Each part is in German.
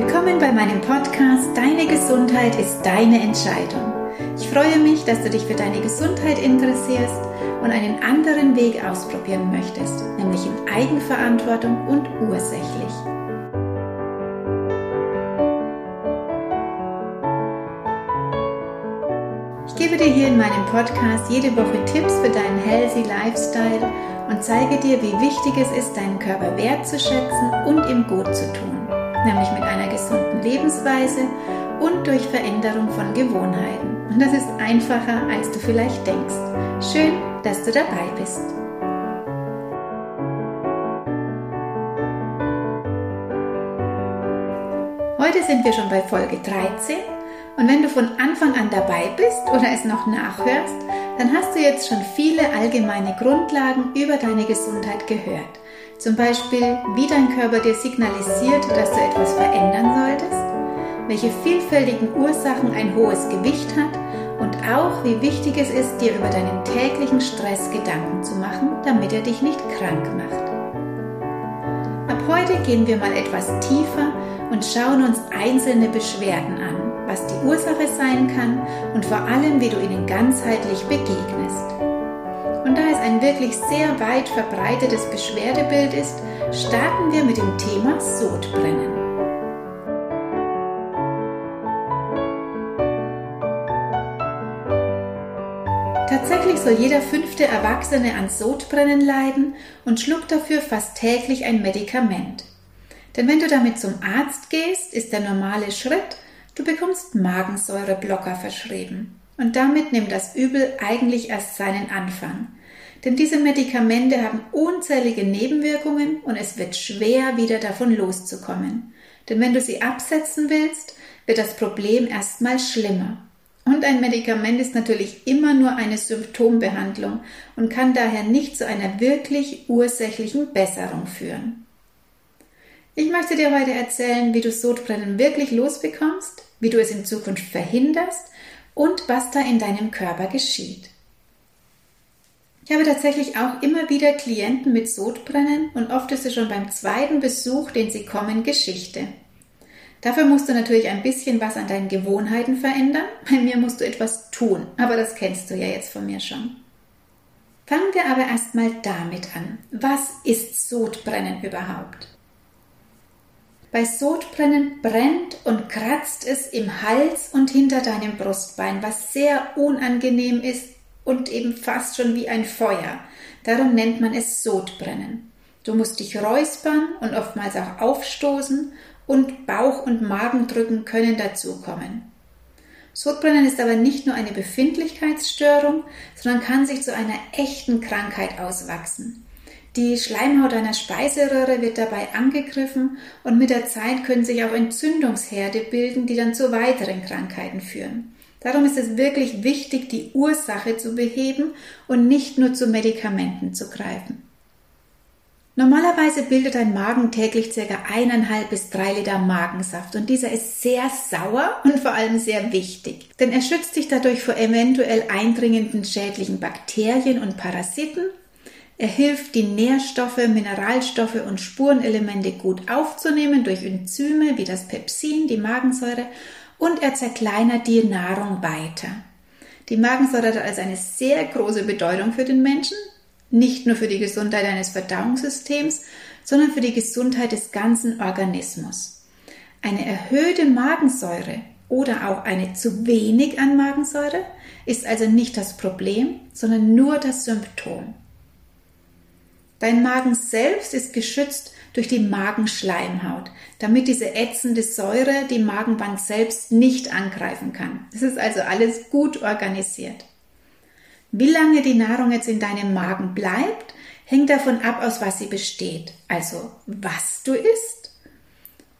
Willkommen bei meinem Podcast Deine Gesundheit ist deine Entscheidung. Ich freue mich, dass du dich für deine Gesundheit interessierst und einen anderen Weg ausprobieren möchtest, nämlich in Eigenverantwortung und ursächlich. Ich gebe dir hier in meinem Podcast jede Woche Tipps für deinen healthy Lifestyle und zeige dir, wie wichtig es ist, deinen Körper wertzuschätzen und ihm gut zu tun, nämlich mit einer gesunden Lebensweise und durch Veränderung von Gewohnheiten. Und das ist einfacher, als du vielleicht denkst. Schön, dass du dabei bist. Heute sind wir schon bei Folge 13 und wenn du von Anfang an dabei bist oder es noch nachhörst, dann hast du jetzt schon viele allgemeine Grundlagen über deine Gesundheit gehört. Zum Beispiel, wie dein Körper dir signalisiert, dass du etwas verändern solltest, welche vielfältigen Ursachen ein hohes Gewicht hat und auch, wie wichtig es ist, dir über deinen täglichen Stress Gedanken zu machen, damit er dich nicht krank macht. Ab heute gehen wir mal etwas tiefer und schauen uns einzelne Beschwerden an was die Ursache sein kann und vor allem, wie du ihnen ganzheitlich begegnest. Und da es ein wirklich sehr weit verbreitetes Beschwerdebild ist, starten wir mit dem Thema Sodbrennen. Tatsächlich soll jeder fünfte Erwachsene an Sodbrennen leiden und schluckt dafür fast täglich ein Medikament. Denn wenn du damit zum Arzt gehst, ist der normale Schritt, Du bekommst Magensäureblocker verschrieben. Und damit nimmt das Übel eigentlich erst seinen Anfang. Denn diese Medikamente haben unzählige Nebenwirkungen und es wird schwer, wieder davon loszukommen. Denn wenn du sie absetzen willst, wird das Problem erstmal schlimmer. Und ein Medikament ist natürlich immer nur eine Symptombehandlung und kann daher nicht zu einer wirklich ursächlichen Besserung führen. Ich möchte dir heute erzählen, wie du Sodbrennen wirklich losbekommst, wie du es in Zukunft verhinderst und was da in deinem Körper geschieht. Ich habe tatsächlich auch immer wieder Klienten mit Sodbrennen und oft ist es schon beim zweiten Besuch, den sie kommen, Geschichte. Dafür musst du natürlich ein bisschen was an deinen Gewohnheiten verändern. Bei mir musst du etwas tun, aber das kennst du ja jetzt von mir schon. Fangen wir aber erstmal damit an. Was ist Sodbrennen überhaupt? Bei Sodbrennen brennt und kratzt es im Hals und hinter deinem Brustbein, was sehr unangenehm ist und eben fast schon wie ein Feuer. Darum nennt man es Sodbrennen. Du musst dich räuspern und oftmals auch aufstoßen und Bauch- und Magendrücken können dazukommen. Sodbrennen ist aber nicht nur eine Befindlichkeitsstörung, sondern kann sich zu einer echten Krankheit auswachsen. Die Schleimhaut einer Speiseröhre wird dabei angegriffen und mit der Zeit können sich auch Entzündungsherde bilden, die dann zu weiteren Krankheiten führen. Darum ist es wirklich wichtig, die Ursache zu beheben und nicht nur zu Medikamenten zu greifen. Normalerweise bildet ein Magen täglich ca. eineinhalb bis drei Liter Magensaft und dieser ist sehr sauer und vor allem sehr wichtig, denn er schützt dich dadurch vor eventuell eindringenden schädlichen Bakterien und Parasiten er hilft, die Nährstoffe, Mineralstoffe und Spurenelemente gut aufzunehmen durch Enzyme wie das Pepsin, die Magensäure, und er zerkleinert die Nahrung weiter. Die Magensäure hat also eine sehr große Bedeutung für den Menschen, nicht nur für die Gesundheit eines Verdauungssystems, sondern für die Gesundheit des ganzen Organismus. Eine erhöhte Magensäure oder auch eine zu wenig an Magensäure ist also nicht das Problem, sondern nur das Symptom. Dein Magen selbst ist geschützt durch die Magenschleimhaut, damit diese ätzende Säure die Magenwand selbst nicht angreifen kann. Es ist also alles gut organisiert. Wie lange die Nahrung jetzt in deinem Magen bleibt, hängt davon ab, aus was sie besteht. Also was du isst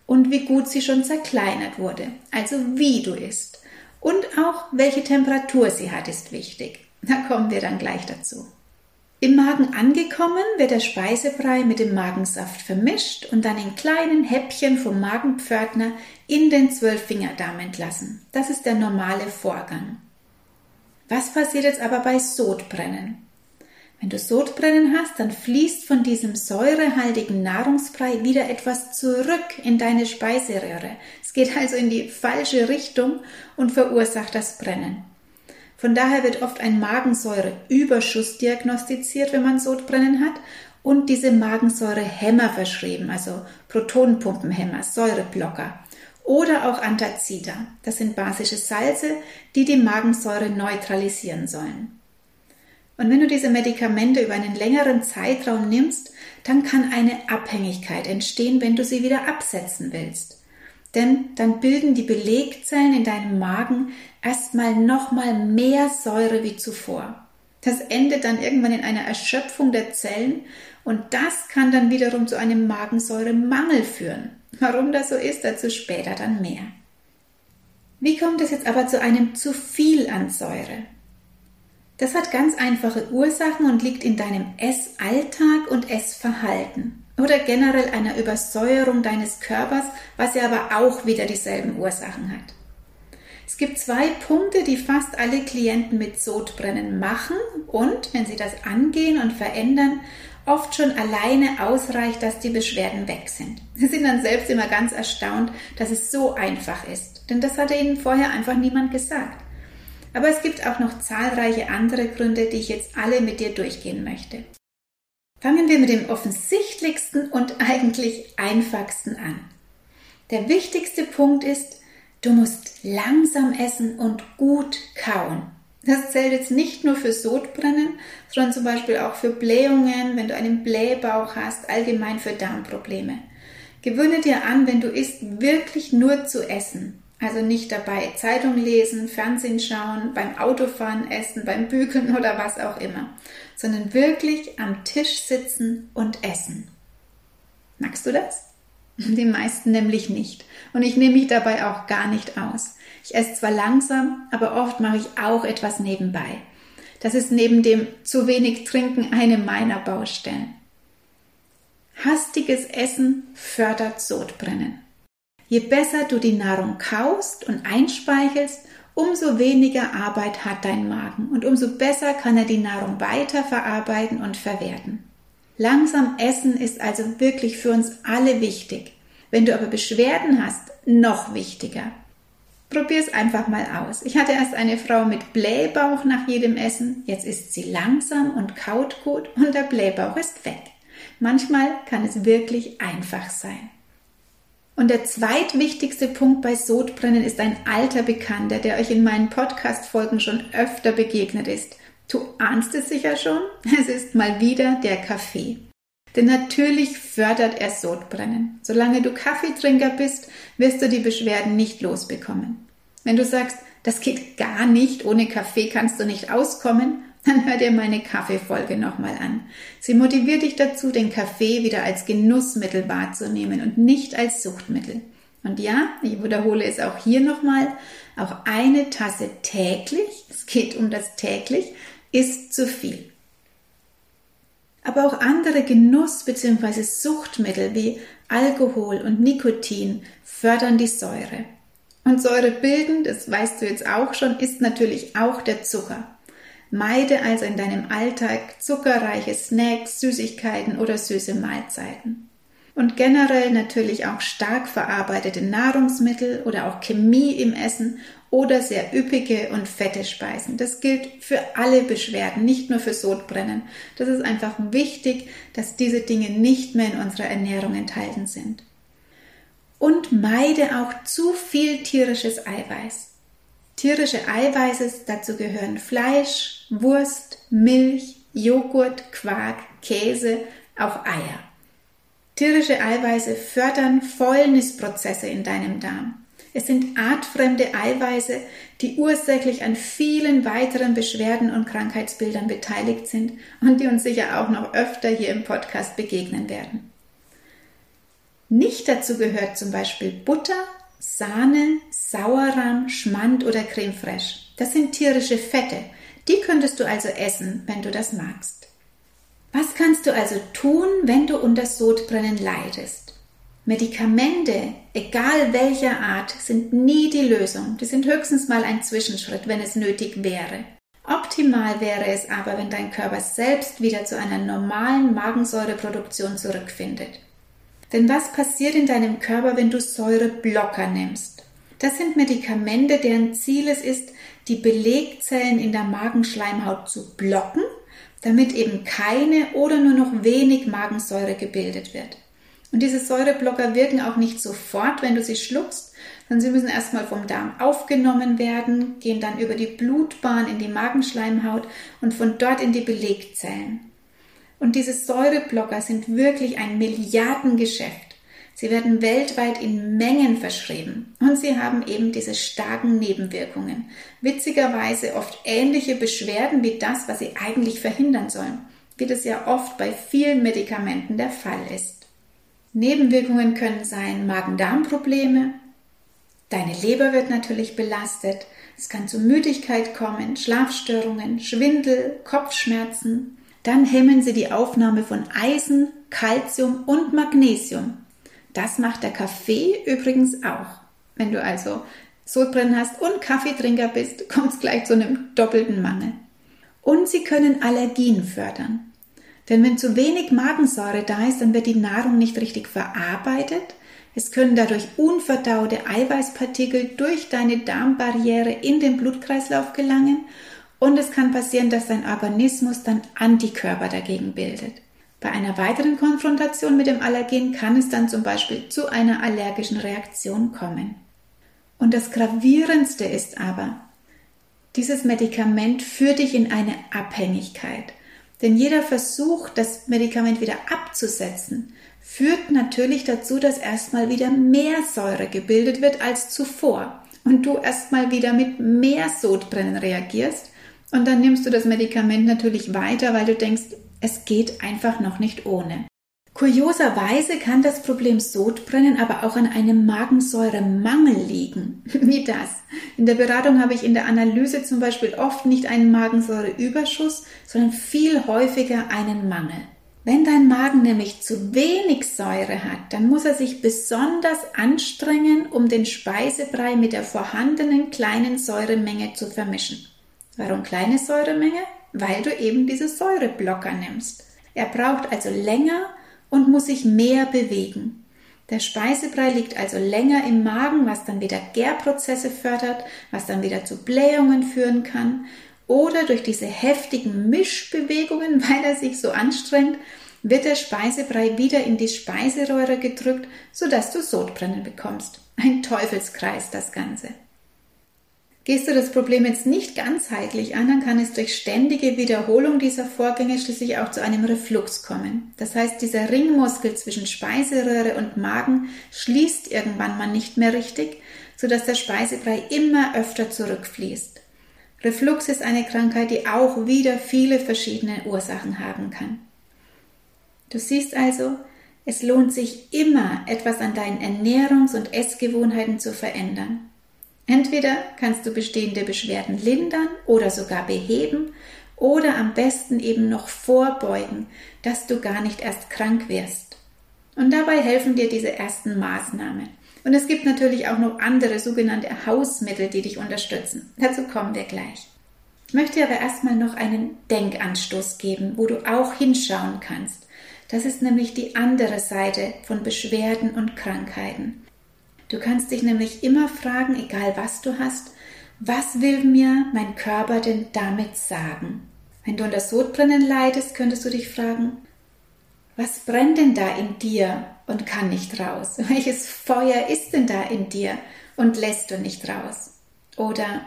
und wie gut sie schon zerkleinert wurde. Also wie du isst. Und auch welche Temperatur sie hat, ist wichtig. Da kommen wir dann gleich dazu. Im Magen angekommen wird der Speisebrei mit dem Magensaft vermischt und dann in kleinen Häppchen vom Magenpförtner in den Zwölffingerdarm entlassen. Das ist der normale Vorgang. Was passiert jetzt aber bei Sodbrennen? Wenn du Sodbrennen hast, dann fließt von diesem säurehaltigen Nahrungsbrei wieder etwas zurück in deine Speiseröhre. Es geht also in die falsche Richtung und verursacht das Brennen. Von daher wird oft ein Magensäureüberschuss diagnostiziert, wenn man Sodbrennen hat und diese Magensäurehämmer verschrieben, also Protonenpumpenhämmer, Säureblocker oder auch Antazida. Das sind basische Salze, die die Magensäure neutralisieren sollen. Und wenn du diese Medikamente über einen längeren Zeitraum nimmst, dann kann eine Abhängigkeit entstehen, wenn du sie wieder absetzen willst. Denn dann bilden die Belegzellen in deinem Magen erstmal nochmal mehr Säure wie zuvor. Das endet dann irgendwann in einer Erschöpfung der Zellen und das kann dann wiederum zu einem Magensäuremangel führen. Warum das so ist, dazu später dann mehr. Wie kommt es jetzt aber zu einem zu viel an Säure? Das hat ganz einfache Ursachen und liegt in deinem Essalltag und Essverhalten oder generell einer Übersäuerung deines Körpers, was ja aber auch wieder dieselben Ursachen hat. Es gibt zwei Punkte, die fast alle Klienten mit Sodbrennen machen und, wenn sie das angehen und verändern, oft schon alleine ausreicht, dass die Beschwerden weg sind. Sie sind dann selbst immer ganz erstaunt, dass es so einfach ist, denn das hatte ihnen vorher einfach niemand gesagt. Aber es gibt auch noch zahlreiche andere Gründe, die ich jetzt alle mit dir durchgehen möchte. Fangen wir mit dem offensichtlichsten und eigentlich einfachsten an. Der wichtigste Punkt ist, du musst langsam essen und gut kauen. Das zählt jetzt nicht nur für Sodbrennen, sondern zum Beispiel auch für Blähungen, wenn du einen Blähbauch hast, allgemein für Darmprobleme. Gewöhne dir an, wenn du isst, wirklich nur zu essen. Also nicht dabei Zeitung lesen, Fernsehen schauen, beim Autofahren essen, beim Bügeln oder was auch immer, sondern wirklich am Tisch sitzen und essen. Magst du das? Die meisten nämlich nicht. Und ich nehme mich dabei auch gar nicht aus. Ich esse zwar langsam, aber oft mache ich auch etwas nebenbei. Das ist neben dem zu wenig Trinken eine meiner Baustellen. Hastiges Essen fördert Sodbrennen. Je besser du die Nahrung kaust und einspeichelst, umso weniger Arbeit hat dein Magen und umso besser kann er die Nahrung weiterverarbeiten und verwerten. Langsam essen ist also wirklich für uns alle wichtig. Wenn du aber Beschwerden hast, noch wichtiger. Probier es einfach mal aus. Ich hatte erst eine Frau mit Blähbauch nach jedem Essen. Jetzt ist sie langsam und kaut gut und der Blähbauch ist weg. Manchmal kann es wirklich einfach sein. Und der zweitwichtigste Punkt bei Sodbrennen ist ein alter Bekannter, der euch in meinen Podcast-Folgen schon öfter begegnet ist. Du ahnst es sicher schon. Es ist mal wieder der Kaffee. Denn natürlich fördert er Sodbrennen. Solange du Kaffeetrinker bist, wirst du die Beschwerden nicht losbekommen. Wenn du sagst, das geht gar nicht, ohne Kaffee kannst du nicht auskommen, dann hör dir meine Kaffeefolge nochmal an. Sie motiviert dich dazu, den Kaffee wieder als Genussmittel wahrzunehmen und nicht als Suchtmittel. Und ja, ich wiederhole es auch hier nochmal, auch eine Tasse täglich, es geht um das täglich, ist zu viel. Aber auch andere Genuss- bzw. Suchtmittel wie Alkohol und Nikotin fördern die Säure. Und Säure bilden, das weißt du jetzt auch schon, ist natürlich auch der Zucker. Meide also in deinem Alltag zuckerreiche Snacks, Süßigkeiten oder süße Mahlzeiten. Und generell natürlich auch stark verarbeitete Nahrungsmittel oder auch Chemie im Essen oder sehr üppige und fette Speisen. Das gilt für alle Beschwerden, nicht nur für Sodbrennen. Das ist einfach wichtig, dass diese Dinge nicht mehr in unserer Ernährung enthalten sind. Und meide auch zu viel tierisches Eiweiß. Tierische Eiweiße, dazu gehören Fleisch, Wurst, Milch, Joghurt, Quark, Käse, auch Eier. Tierische Eiweiße fördern Fäulnisprozesse in deinem Darm. Es sind artfremde Eiweiße, die ursächlich an vielen weiteren Beschwerden und Krankheitsbildern beteiligt sind und die uns sicher auch noch öfter hier im Podcast begegnen werden. Nicht dazu gehört zum Beispiel Butter, Sahne, Sauerrahm, Schmand oder Creme fraiche. Das sind tierische Fette. Die könntest du also essen, wenn du das magst. Was kannst du also tun, wenn du unter Sodbrennen leidest? Medikamente, egal welcher Art, sind nie die Lösung. Die sind höchstens mal ein Zwischenschritt, wenn es nötig wäre. Optimal wäre es aber, wenn dein Körper selbst wieder zu einer normalen Magensäureproduktion zurückfindet. Denn was passiert in deinem Körper, wenn du Säureblocker nimmst? Das sind Medikamente, deren Ziel es ist, die Belegzellen in der Magenschleimhaut zu blocken, damit eben keine oder nur noch wenig Magensäure gebildet wird. Und diese Säureblocker wirken auch nicht sofort, wenn du sie schluckst, sondern sie müssen erstmal vom Darm aufgenommen werden, gehen dann über die Blutbahn in die Magenschleimhaut und von dort in die Belegzellen. Und diese Säureblocker sind wirklich ein Milliardengeschäft. Sie werden weltweit in Mengen verschrieben und sie haben eben diese starken Nebenwirkungen. Witzigerweise oft ähnliche Beschwerden wie das, was sie eigentlich verhindern sollen, wie das ja oft bei vielen Medikamenten der Fall ist. Nebenwirkungen können sein Magen-Darm-Probleme, deine Leber wird natürlich belastet, es kann zu Müdigkeit kommen, Schlafstörungen, Schwindel, Kopfschmerzen. Dann hemmen sie die Aufnahme von Eisen, Calcium und Magnesium. Das macht der Kaffee übrigens auch. Wenn du also Sodbrennen hast und Kaffeetrinker bist, kommt es gleich zu einem doppelten Mangel. Und sie können Allergien fördern. Denn wenn zu wenig Magensäure da ist, dann wird die Nahrung nicht richtig verarbeitet. Es können dadurch unverdaute Eiweißpartikel durch deine Darmbarriere in den Blutkreislauf gelangen und es kann passieren, dass dein Organismus dann Antikörper dagegen bildet. Bei einer weiteren Konfrontation mit dem Allergen kann es dann zum Beispiel zu einer allergischen Reaktion kommen. Und das Gravierendste ist aber, dieses Medikament führt dich in eine Abhängigkeit. Denn jeder Versuch, das Medikament wieder abzusetzen, führt natürlich dazu, dass erstmal wieder mehr Säure gebildet wird als zuvor und du erstmal wieder mit mehr Sodbrennen reagierst und dann nimmst du das Medikament natürlich weiter, weil du denkst, es geht einfach noch nicht ohne. Kurioserweise kann das Problem Sodbrennen aber auch an einem Magensäuremangel liegen. Wie das? In der Beratung habe ich in der Analyse zum Beispiel oft nicht einen Magensäureüberschuss, sondern viel häufiger einen Mangel. Wenn dein Magen nämlich zu wenig Säure hat, dann muss er sich besonders anstrengen, um den Speisebrei mit der vorhandenen kleinen Säuremenge zu vermischen. Warum kleine Säuremenge? Weil du eben diese Säureblocker nimmst. Er braucht also länger, und muss sich mehr bewegen. Der Speisebrei liegt also länger im Magen, was dann wieder Gärprozesse fördert, was dann wieder zu Blähungen führen kann. Oder durch diese heftigen Mischbewegungen, weil er sich so anstrengt, wird der Speisebrei wieder in die Speiseröhre gedrückt, sodass du Sodbrennen bekommst. Ein Teufelskreis das Ganze. Gehst du das Problem jetzt nicht ganzheitlich an, dann kann es durch ständige Wiederholung dieser Vorgänge schließlich auch zu einem Reflux kommen. Das heißt, dieser Ringmuskel zwischen Speiseröhre und Magen schließt irgendwann mal nicht mehr richtig, sodass der Speisebrei immer öfter zurückfließt. Reflux ist eine Krankheit, die auch wieder viele verschiedene Ursachen haben kann. Du siehst also, es lohnt sich immer, etwas an deinen Ernährungs- und Essgewohnheiten zu verändern. Entweder kannst du bestehende Beschwerden lindern oder sogar beheben oder am besten eben noch vorbeugen, dass du gar nicht erst krank wirst. Und dabei helfen dir diese ersten Maßnahmen. Und es gibt natürlich auch noch andere sogenannte Hausmittel, die dich unterstützen. Dazu kommen wir gleich. Ich möchte aber erstmal noch einen Denkanstoß geben, wo du auch hinschauen kannst. Das ist nämlich die andere Seite von Beschwerden und Krankheiten. Du kannst dich nämlich immer fragen, egal was du hast, was will mir mein Körper denn damit sagen? Wenn du unter Sodbrennen leidest, könntest du dich fragen, was brennt denn da in dir und kann nicht raus? Welches Feuer ist denn da in dir und lässt du nicht raus? Oder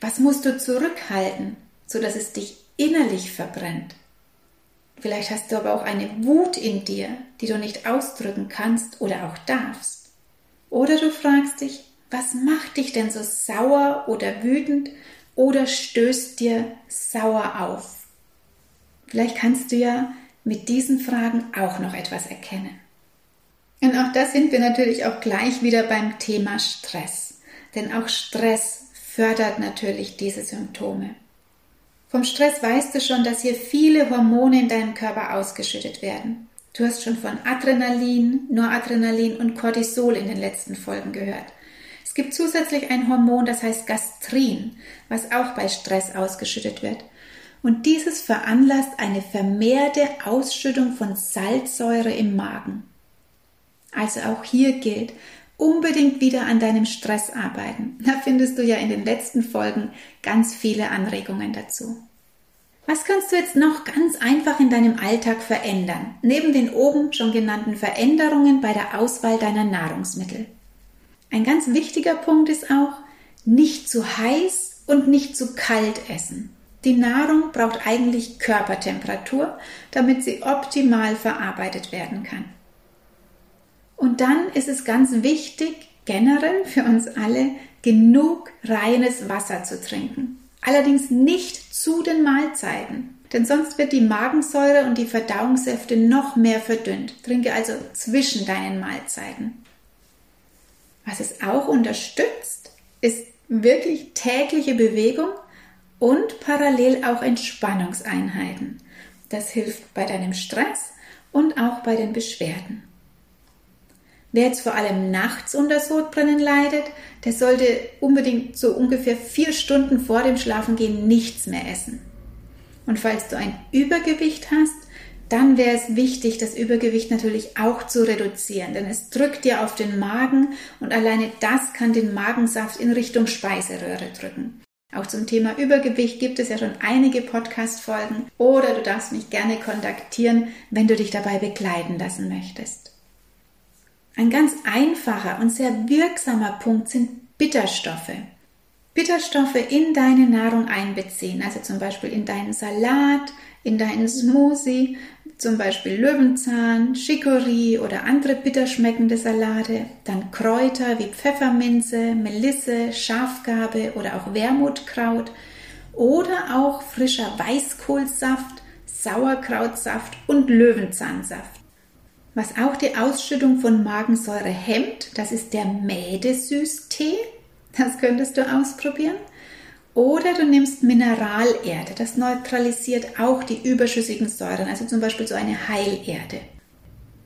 was musst du zurückhalten, sodass es dich innerlich verbrennt? Vielleicht hast du aber auch eine Wut in dir, die du nicht ausdrücken kannst oder auch darfst. Oder du fragst dich, was macht dich denn so sauer oder wütend oder stößt dir sauer auf? Vielleicht kannst du ja mit diesen Fragen auch noch etwas erkennen. Und auch da sind wir natürlich auch gleich wieder beim Thema Stress. Denn auch Stress fördert natürlich diese Symptome. Vom Stress weißt du schon, dass hier viele Hormone in deinem Körper ausgeschüttet werden. Du hast schon von Adrenalin, Noradrenalin und Cortisol in den letzten Folgen gehört. Es gibt zusätzlich ein Hormon, das heißt Gastrin, was auch bei Stress ausgeschüttet wird. Und dieses veranlasst eine vermehrte Ausschüttung von Salzsäure im Magen. Also auch hier gilt, unbedingt wieder an deinem Stress arbeiten. Da findest du ja in den letzten Folgen ganz viele Anregungen dazu. Was kannst du jetzt noch ganz einfach in deinem Alltag verändern, neben den oben schon genannten Veränderungen bei der Auswahl deiner Nahrungsmittel? Ein ganz wichtiger Punkt ist auch, nicht zu heiß und nicht zu kalt essen. Die Nahrung braucht eigentlich Körpertemperatur, damit sie optimal verarbeitet werden kann. Und dann ist es ganz wichtig, generell für uns alle, genug reines Wasser zu trinken. Allerdings nicht zu den Mahlzeiten, denn sonst wird die Magensäure und die Verdauungssäfte noch mehr verdünnt. Trinke also zwischen deinen Mahlzeiten. Was es auch unterstützt, ist wirklich tägliche Bewegung und parallel auch Entspannungseinheiten. Das hilft bei deinem Stress und auch bei den Beschwerden. Wer jetzt vor allem nachts unter Sodbrennen leidet, der sollte unbedingt so ungefähr vier Stunden vor dem Schlafengehen nichts mehr essen. Und falls du ein Übergewicht hast, dann wäre es wichtig, das Übergewicht natürlich auch zu reduzieren, denn es drückt dir auf den Magen und alleine das kann den Magensaft in Richtung Speiseröhre drücken. Auch zum Thema Übergewicht gibt es ja schon einige Podcast-Folgen oder du darfst mich gerne kontaktieren, wenn du dich dabei begleiten lassen möchtest. Ein ganz einfacher und sehr wirksamer Punkt sind Bitterstoffe. Bitterstoffe in deine Nahrung einbeziehen, also zum Beispiel in deinen Salat, in deinen Smoothie, zum Beispiel Löwenzahn, Chicorée oder andere bitterschmeckende Salate, dann Kräuter wie Pfefferminze, Melisse, Schafgarbe oder auch Wermutkraut oder auch frischer Weißkohlsaft, Sauerkrautsaft und Löwenzahnsaft. Was auch die Ausschüttung von Magensäure hemmt, das ist der Mädesüßtee. Das könntest du ausprobieren. Oder du nimmst Mineralerde. Das neutralisiert auch die überschüssigen Säuren, also zum Beispiel so eine Heilerde.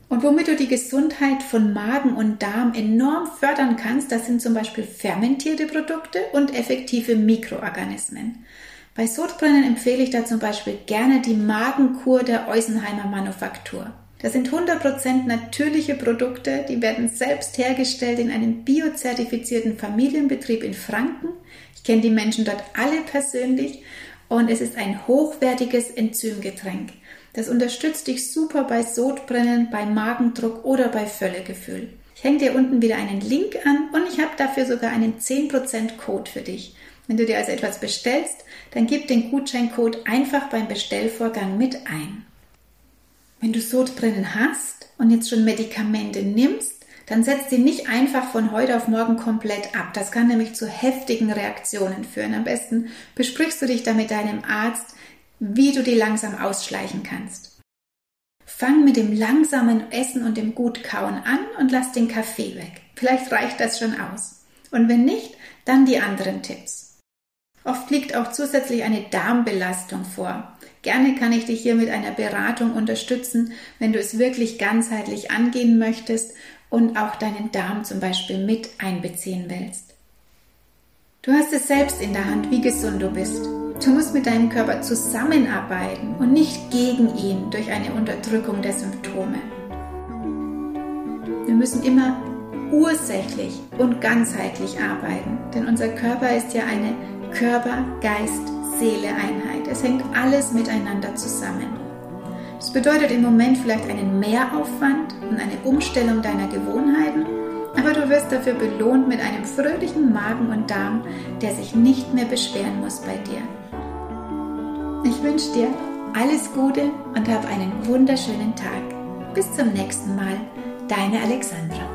Und womit du die Gesundheit von Magen und Darm enorm fördern kannst, das sind zum Beispiel fermentierte Produkte und effektive Mikroorganismen. Bei Sodbrennen empfehle ich da zum Beispiel gerne die Magenkur der Eusenheimer Manufaktur. Das sind 100% natürliche Produkte, die werden selbst hergestellt in einem biozertifizierten Familienbetrieb in Franken. Ich kenne die Menschen dort alle persönlich und es ist ein hochwertiges Enzymgetränk. Das unterstützt dich super bei Sodbrennen, bei Magendruck oder bei Völlegefühl. Ich hänge dir unten wieder einen Link an und ich habe dafür sogar einen 10% Code für dich. Wenn du dir also etwas bestellst, dann gib den Gutscheincode einfach beim Bestellvorgang mit ein. Wenn du Sodbrennen hast und jetzt schon Medikamente nimmst, dann setz sie nicht einfach von heute auf morgen komplett ab. Das kann nämlich zu heftigen Reaktionen führen. Am besten besprichst du dich da mit deinem Arzt, wie du die langsam ausschleichen kannst. Fang mit dem langsamen Essen und dem Gutkauen an und lass den Kaffee weg. Vielleicht reicht das schon aus. Und wenn nicht, dann die anderen Tipps. Oft liegt auch zusätzlich eine Darmbelastung vor. Gerne kann ich dich hier mit einer Beratung unterstützen, wenn du es wirklich ganzheitlich angehen möchtest und auch deinen Darm zum Beispiel mit einbeziehen willst. Du hast es selbst in der Hand, wie gesund du bist. Du musst mit deinem Körper zusammenarbeiten und nicht gegen ihn durch eine Unterdrückung der Symptome. Wir müssen immer ursächlich und ganzheitlich arbeiten, denn unser Körper ist ja eine Körper, Geist, Seele-Einheit. Es hängt alles miteinander zusammen. Das bedeutet im Moment vielleicht einen Mehraufwand und eine Umstellung deiner Gewohnheiten, aber du wirst dafür belohnt mit einem fröhlichen Magen und Darm, der sich nicht mehr beschweren muss bei dir. Ich wünsche dir alles Gute und hab einen wunderschönen Tag. Bis zum nächsten Mal, deine Alexandra.